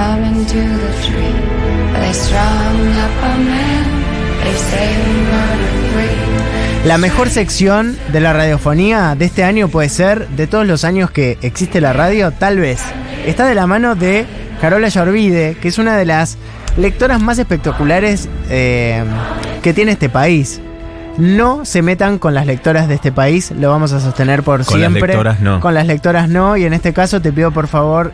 coming to the tree. They strung up a man. They say we murdered three. La mejor sección de la radiofonía de este año puede ser, de todos los años que existe la radio, tal vez. Está de la mano de Carola Yorvide, que es una de las lectoras más espectaculares eh, que tiene este país. No se metan con las lectoras de este país, lo vamos a sostener por Con las siempre. lectoras no. Con las lectoras no, y en este caso te pido por favor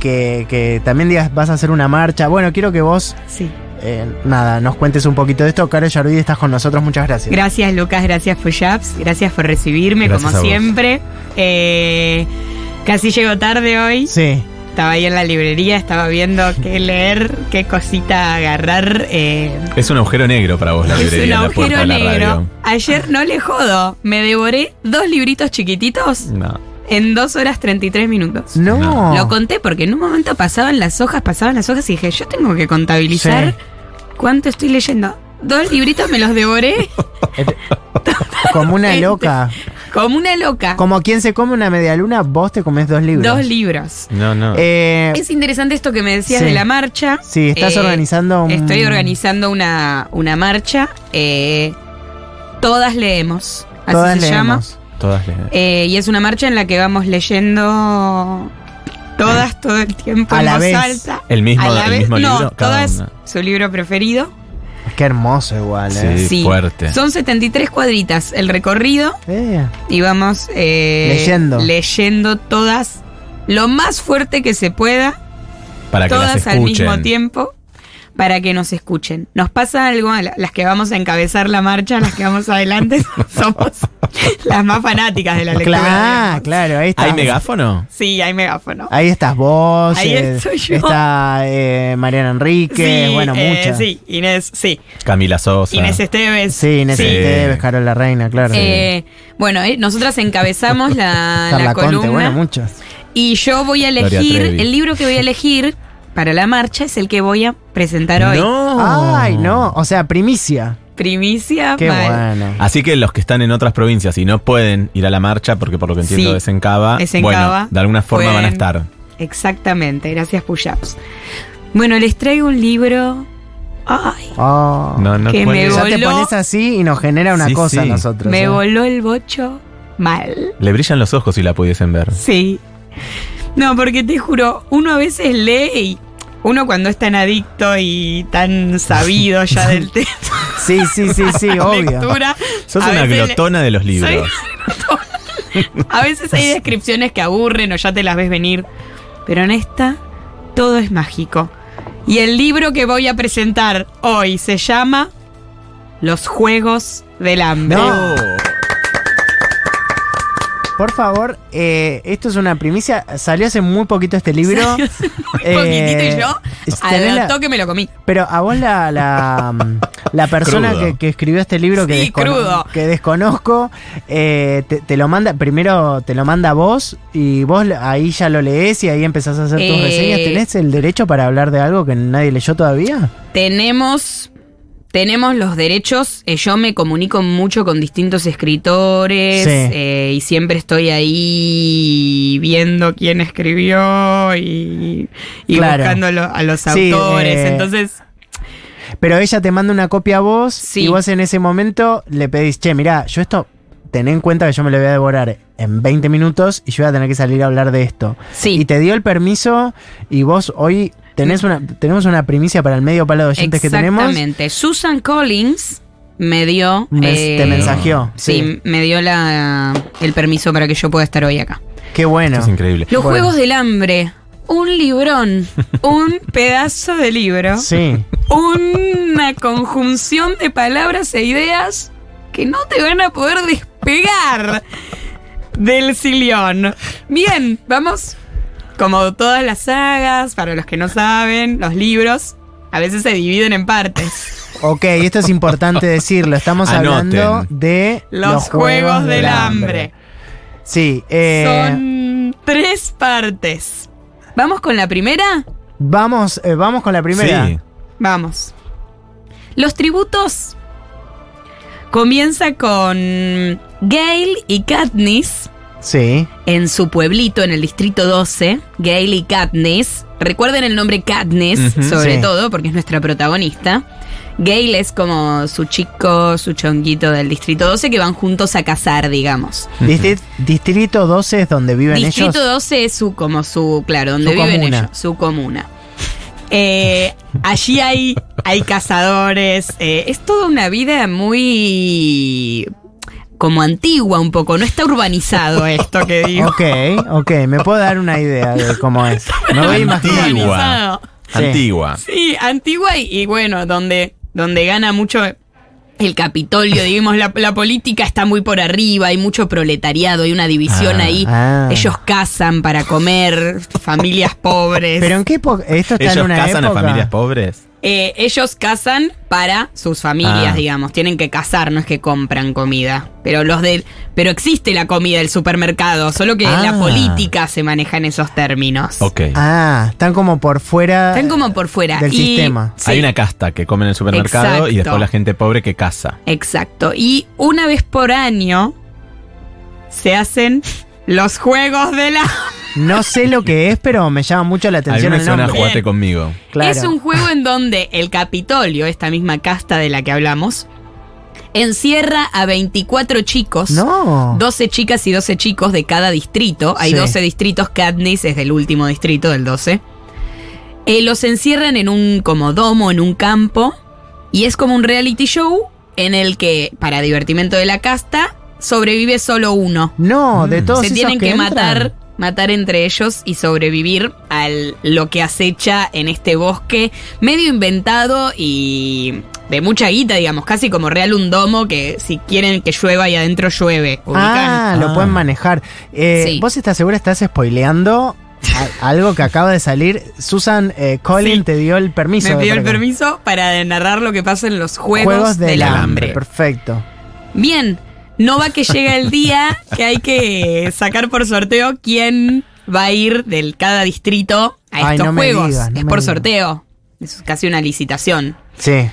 que, que también digas, vas a hacer una marcha. Bueno, quiero que vos, Sí. eh, nada, nos cuentes un poquito de esto. Carola Yorvide, estás con nosotros, muchas gracias. Gracias Lucas, gracias Puyaps, gracias por recibirme Gracias a como vos. siempre. Eh, casi llego tarde hoy. Sí. Estaba ahí en la librería, estaba viendo qué leer, qué cosita agarrar. eh, Es un agujero negro para vos la es librería un la puerta agujero negro. Ayer no le jodo, me devoré dos libritos chiquititos No. En dos horas 33 minutos. No. No. Lo conté porque en un momento pasaban las hojas, pasaban las hojas y dije, yo tengo que contabilizar Sí. cuánto estoy leyendo. Dos libritos me los devoré Como una Este. loca. como una loca. Como quien se come una media luna, vos te comes dos libros. Dos libros. No, no. Eh, Es interesante esto que me decías Sí. de la marcha. sí, estás Eh, organizando un... Estoy organizando una, una marcha. eh, todas leemos. Así Todas se llama. Todas le- Eh, y es una marcha en la que vamos leyendo todas todo el tiempo A en la voz vez. alta. ¿El mismo- A la el vez- mismo libro? Todas una. su libro preferido. Qué hermoso igual, ¿eh? Sí, fuerte. Son 73 cuadritas el recorrido Eh, y vamos eh, Leyendo. leyendo todas lo más fuerte que se pueda Para que las todas al mismo tiempo para que nos escuchen. Nos pasa algo, a la- las que vamos a encabezar la marcha, las que vamos adelante, somos las más fanáticas de la lectura. claro, digamos. claro, ahí está. ¿Hay megáfono? Sí, hay megáfono. Ahí estás vos, Ahí eh, estoy yo. está eh, Mariana Enrique, Sí, bueno, eh, muchas. Sí, Inés, sí. Camila Sosa. Inés Esteves. Sí, Inés Sí. Esteves, Carola Reina, claro. Eh, bueno, eh, nosotras encabezamos la, la Conte, columna bueno, muchas. y yo voy a elegir, el libro que voy a elegir para la marcha es el que voy a presentar hoy. No. Ay, no, o sea, primicia. Primicia. Qué mal. bueno. Así que los que están en otras provincias y no pueden ir a la marcha, porque por lo que entiendo Sí, es en Cava, es en bueno, Cava. de alguna forma van a Pueden- estar. Exactamente, gracias Puyaps. Bueno, les traigo un libro. Ay, Oh. No, no Que puede- me ya te voló. pones así y nos genera una Sí, cosa a nosotros. me ¿eh? voló el bocho mal. Le brillan los ojos si la pudiesen ver. Sí. No, porque te juro, uno a veces lee y uno cuando es tan adicto y tan sabido ya del tema Sí, sí, sí, sí, obvio. lectura. Sos una le- glotona de los libros. A veces hay descripciones que aburren o ya te las ves venir. Pero en esta, todo es mágico. Y el libro que voy a presentar hoy se llama Los Juegos del Hambre. No. Por favor, eh, esto es una primicia. Salió hace muy poquito este libro. Un poquitito y yo, al toque me lo comí. Pero a vos la, la, la persona que, que escribió este libro que, Sí, crudo. que desconozco, eh, te, te lo manda, primero te lo manda a vos y vos ahí ya lo lees y ahí empezás a hacer tus Eh, reseñas. ¿Tenés el derecho para hablar de algo que nadie leyó todavía? Tenemos, tenemos los derechos. eh, yo me comunico mucho con distintos escritores Sí. eh, y siempre estoy ahí viendo quién escribió y, y Claro. buscando a los Sí, autores. eh, Entonces, Pero ella te manda una copia a vos Sí. y vos en ese momento le pedís, che, mirá, yo esto, ten en cuenta que yo me lo voy a devorar en 20 minutos y yo voy a tener que salir a hablar de esto. sí. Y te dio el permiso y vos hoy tenés una, tenemos una primicia para el medio palo de oyentes que tenemos. Exactamente. Susan Collins me dio. Me- eh, te mensajeó. Sí, Sí. me dio la, el permiso para que yo pueda estar hoy acá. Qué bueno. Esto es increíble. Los Bueno. Juegos del Hambre. Un librón. un pedazo de libro. Sí. Una conjunción de palabras e ideas que no te van a poder despegar del sillón. Bien, vamos. Como todas las sagas, para los que no saben, los libros a veces se dividen en partes. Ok, esto es importante decirlo. Estamos Anoten. hablando de Los, Juegos, del Hambre. Sí. eh, Son tres partes. ¿Vamos con la primera? Vamos, eh, vamos con la primera. Sí. Vamos. Los tributos comienza con Gail y Katniss Sí. en su pueblito, en el distrito 12, Gail y Katniss. Recuerden el nombre Katniss, sobre Sí. todo, porque es nuestra protagonista. Gail es como su chico, su chonguito del distrito 12, que van juntos a cazar, digamos. Distri- Distrito 12 es donde viven Distrito ellos. 12 es su, como su, claro, donde Su viven comuna. ellos, su comuna. Eh, allí hay, hay cazadores, eh, es toda una vida muy como antigua un poco, no está urbanizado esto que digo. Ok, ok, me puedo dar una idea de cómo es. Me voy a imaginar. Antigua. Sí. Antigua. Sí, antigua y, y bueno, donde, donde gana mucho el Capitolio, digamos, la, la política está muy por arriba, hay mucho proletariado, hay una división Ah. ahí. Ah. Ellos cazan para comer, familias pobres. Pero en qué época. Esto está ¿Ellos en una época. a familias pobres? Eh, ellos cazan para sus familias, Ah. digamos. Tienen que cazar, no es que compran comida. Pero los del, pero existe la comida del supermercado, solo que Ah. la política se maneja en esos términos. Ok. Ah, están como por fuera. Están como por fuera. Del Y- sistema. sí, Hay una casta que come en el supermercado Exacto. y después la gente pobre que caza. Exacto. Y una vez por año se hacen los juegos de la. No sé lo que es, pero me llama mucho la atención me el nombre. jugate Bien. conmigo. Claro. Es un juego en donde el Capitolio, esta misma casta de la que hablamos, encierra a 24 chicos. No. 12 chicas y 12 chicos de cada distrito. Hay Sí. 12 distritos, Katniss es del último distrito, del 12. Eh, los encierran en un como domo, en un campo. Y es como un reality show en el que, para divertimento de la casta, sobrevive solo uno. No, de Mm. todos Se esos tienen que, matar, matar entre ellos y sobrevivir a lo que acecha en este bosque medio inventado y de mucha guita, digamos, casi como real un domo que si quieren que llueva y adentro llueve. ¿ubican? Ah, lo Ah. pueden manejar. Eh, Sí. ¿Vos estás segura? ¿Estás spoileando algo que acaba de salir? Susan eh, Collin Sí. te dio el permiso. Me pidió el permiso para narrar lo que pasa en los Juegos, del, hambre. Perfecto. Bien, no va que llega el día que hay que sacar por sorteo quién va a ir del cada distrito a Ay, estos no me juegos. digas, no es me por digas. sorteo. Es casi una licitación. Sí.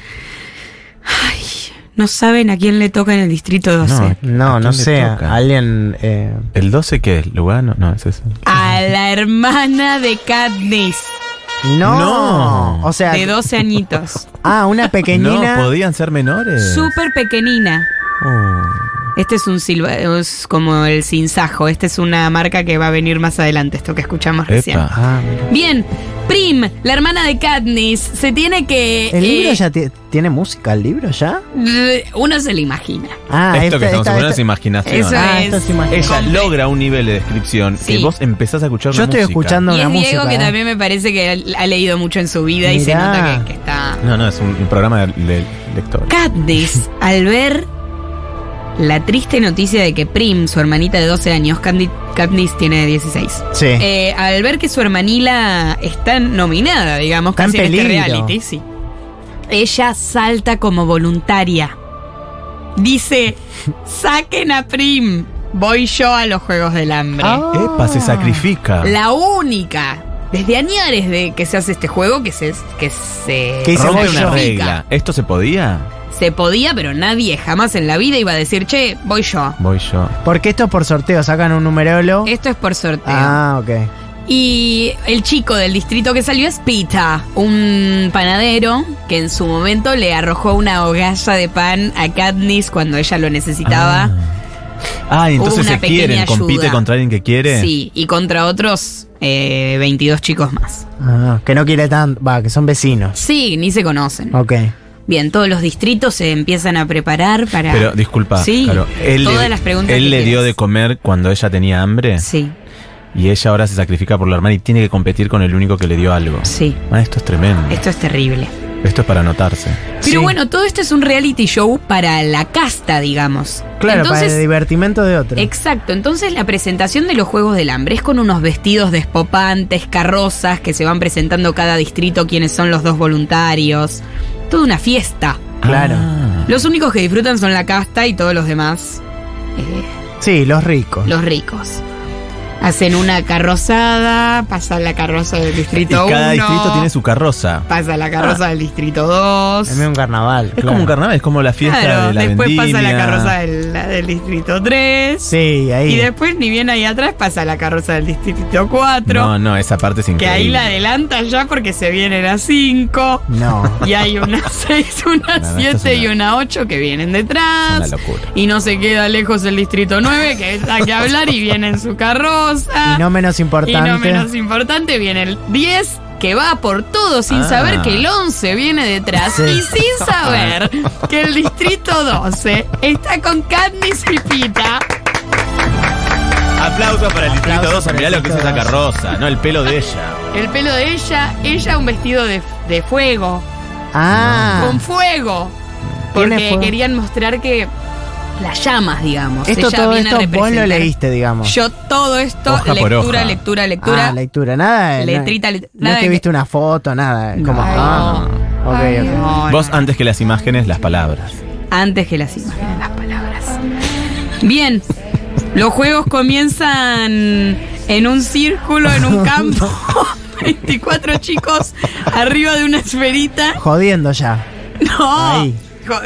No saben a quién le toca en el distrito 12. No, ¿A no quién le sé. toca? Alguien. eh, ¿El 12 qué es? ¿Lugano? No, es eso. A la hermana de Katniss, no. No. O sea. de 12 añitos. Ah, una pequeñina. No, podían ser menores. Súper pequeñina. Oh. Este es un silba, es como el sinsajo. Esta es una marca que va a venir más adelante, esto que escuchamos recién. Ah. Bien, Prim, la hermana de Katniss, se tiene que. ¿El libro eh, ya ti- tiene música? ¿El libro ya? Uno se lo imagina. Ah, Esto esta- que estamos esta- hablando es esta- imaginación. Eso Ah, es. imaginación. Ella logra un nivel de descripción Sí. que vos empezás a escuchar Yo la estoy música. escuchando Y una es música. Diego que eh. también me parece que ha leído mucho en su vida y se nota que, que está. No, no, es un, un programa de, de lector. Katniss, al ver la triste noticia de que Prim, su hermanita de 12 años, Kandi- Katniss tiene 16. Sí. Eh, al ver que su hermanila está nominada, digamos, Está en casi en este peligro. reality, sí. Ella salta como voluntaria. Dice, saquen a Prim, voy yo a los Juegos del Hambre. Ah. Epa, se sacrifica. La única, desde añares de que se hace este juego, que se... Que se Que dice, Rompe una regla. ¿Esto se podía? Se podía, pero nadie jamás en la vida iba a decir, che, voy yo. Voy yo. Porque esto es por sorteo, sacan un numerolo. Esto es por sorteo. Ah, ok. Y el chico del distrito que salió es Pita, un panadero que en su momento le arrojó una hogalla de pan a Katniss cuando ella lo necesitaba. Ah, y Hubo entonces una se quieren, pequeña compite contra alguien que quiere. Sí, y contra otros eh, 22 chicos más. Ah, que no quiere tanto. Va, que son vecinos. Sí, ni se conocen. Ok. Bien, todos los distritos se empiezan a preparar para... Pero disculpa, Sí, claro, él, todas le, las preguntas él que le dio de comer cuando ella tenía hambre Sí, y ella ahora se sacrifica por la hermana y tiene que competir con el único que le dio algo. sí. Ah, esto es tremendo. Esto es terrible. Esto es para anotarse. Pero Sí. bueno, todo esto es un reality show para la casta, digamos. Claro, para el divertimento de otro. Exacto, entonces la presentación de los Juegos del Hambre es con unos vestidos despopantes, carrozas que se van presentando cada distrito, quiénes son los dos voluntarios. Toda una fiesta. Claro. Ah. Los únicos que disfrutan son la casta y todos los demás, eh, Sí, los ricos. los ricos. Hacen una carrozada, pasa la carroza del distrito 1. cada distrito tiene su carroza. Pasa la carroza del distrito 2. Es un carnaval. Es claro. como un carnaval, es como la fiesta Claro, de la después pasa la vendimia. carroza del, la del distrito 3. Sí, ahí. Y después, ni bien ahí atrás, pasa la carroza del distrito 4. No, no, esa parte es que increíble. ahí la adelanta ya porque se viene la 5. No. Y hay una 6, una No, no, 7 esto es y una- una 8 que vienen detrás. Una locura. Y no se queda lejos el distrito 9, que hay que hablar y viene en su carroza. Y no menos Y importante. no menos importante, viene el 10 que va por todo sin Ah. saber que el 11 viene detrás Sí. y sin saber que el distrito 12 está con Katniss y Pita. Aplausos para el distrito Aplausos 2. para el Mirá lo que es esa 12. carroza, ¿no? El pelo de ella. El pelo de ella, ella un vestido de, de fuego, Ah. con fuego. Porque fuego. querían mostrar que las llamas, digamos. Esto, ella todo viene a esto vos lo representar. leíste, digamos. Yo todo esto, Hoja por lectura, hoja. lectura, lectura. Ah, lectura, nada. Letrita, no, no nada es que viste una foto, nada. Como, ah, no. ok, Ay, ok. no, Vos antes que las imágenes, las palabras. Antes que las imágenes, las palabras. Bien, los juegos comienzan en un círculo, en un campo. 24 chicos arriba de una esferita. Jodiendo ya. No, Ahí.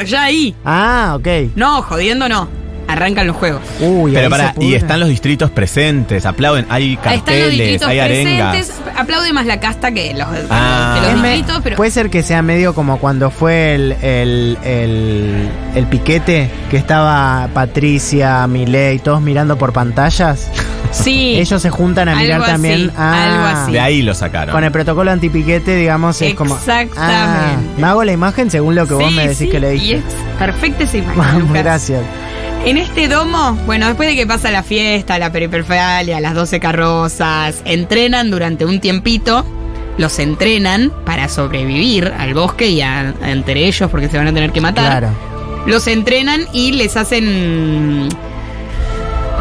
Ya ahí. Ah, ok. No, jodiendo no. Arrancan los juegos. Uy, Pero para, y están los distritos presentes, aplauden, hay Ahí están los carteles, hay arengas. presentes. Aplaude más la casta que los, que Ah. los distritos, pero. Puede ser que sea medio como cuando fue el, el, el, el piquete, que estaba Patricia, Milei, todos mirando por pantallas. sí. Ellos se juntan a Algo mirar así, también. Ah, algo así. De ahí lo sacaron. Con el protocolo antipiquete, digamos, es como. Exactamente. Ah, me hago la imagen según lo que vos me decís sí, que le Y dije. es perfecta esa imagen. Lucas. gracias. En este domo, bueno, después de que pasa la fiesta, la perifernalia, las 12 carrozas, entrenan durante un tiempito, los entrenan para sobrevivir al bosque y a- entre ellos porque se van a tener que matar. Claro. Los entrenan y les hacen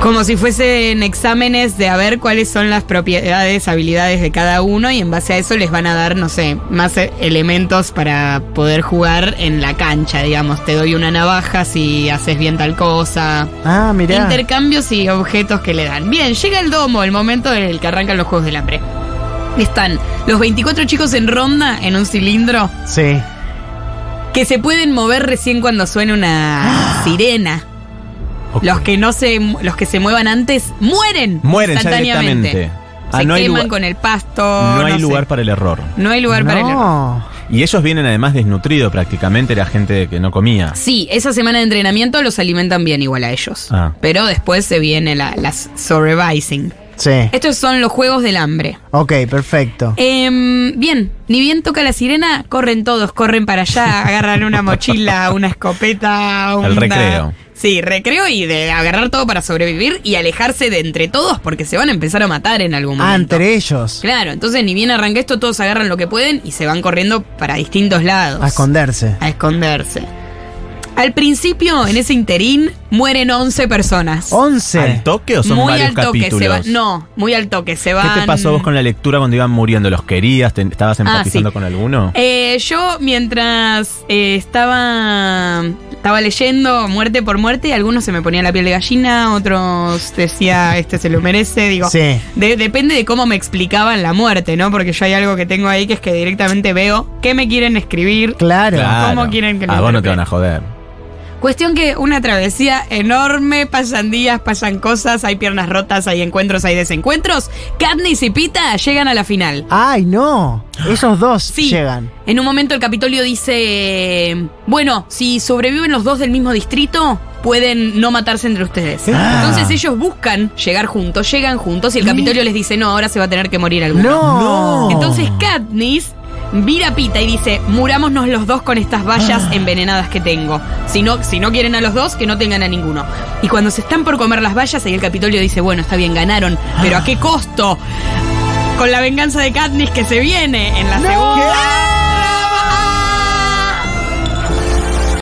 como si fuesen exámenes de a ver cuáles son las propiedades, habilidades de cada uno y en base a eso les van a dar, no sé, más e- elementos para poder jugar en la cancha, digamos. Te doy una navaja si haces bien tal cosa. Ah, mirá. Intercambios y objetos que le dan. Bien, llega el domo, el momento en el que arrancan los Juegos del Hambre. Están los 24 chicos en ronda en un cilindro Sí. que se pueden mover recién cuando suene una sirena. Los que no se los que se muevan antes mueren Mueren ya instantáneamente. directamente. Se Ah, no hay queman lugar- con el pasto. No hay sé. lugar para el error. No hay lugar para el error. Y ellos vienen además desnutridos prácticamente, era gente que no comía. Sí, esa semana de entrenamiento los alimentan bien igual a ellos. Ah. Pero después se viene la, las surviving. Sí. Estos son los juegos del hambre. Ok, perfecto. Em, bien, ni bien toca la sirena, corren todos, corren para allá, agarran una mochila, una escopeta, una... El recreo. Sí, recreo y de agarrar todo para sobrevivir y alejarse de entre todos porque se van a empezar a matar en algún Ah, momento. entre ellos. Claro, entonces ni bien arranca esto, todos agarran lo que pueden y se van corriendo para distintos lados. A esconderse. A esconderse. Al principio, en ese interín, mueren 11 personas. 11. ¿Al toque o son muy varios al toque, se capítulos? van. No, muy al toque, se van. ¿Qué te pasó vos con la lectura cuando iban muriendo? ¿Los querías? ¿Te- ¿Estabas empatizando Ah, sí. con alguno? Eh, yo mientras eh, estaba estaba leyendo muerte por muerte, algunos se me ponían la piel de gallina, otros decía este se lo merece, digo, Sí. de- depende de cómo me explicaban la muerte, ¿no? Porque yo hay algo que tengo ahí que es que directamente veo qué me quieren escribir. Claro. ¿Cómo quieren que lo A vos no te van a joder. Cuestión que una travesía enorme, pasan días, pasan cosas, hay piernas rotas, hay encuentros, hay desencuentros. Katniss y Pita llegan a la final. Ay, no. Esos dos Sí. llegan. En un momento el Capitolio dice, bueno, si sobreviven los dos del mismo distrito, pueden no matarse entre ustedes. Ah. Entonces ellos buscan llegar juntos, llegan juntos y el Capitolio les dice, no, ahora se va a tener que morir alguno. No. Entonces Katniss vira Pita y dice, murámonos los dos con estas vallas Ah. envenenadas que tengo. Si no, si no quieren a los dos, que no tengan a ninguno. Y cuando se están por comer las vallas, ahí el Capitolio dice, bueno, está bien, ganaron, pero ¿a qué costo? Con la venganza de Katniss que se viene en la segunda.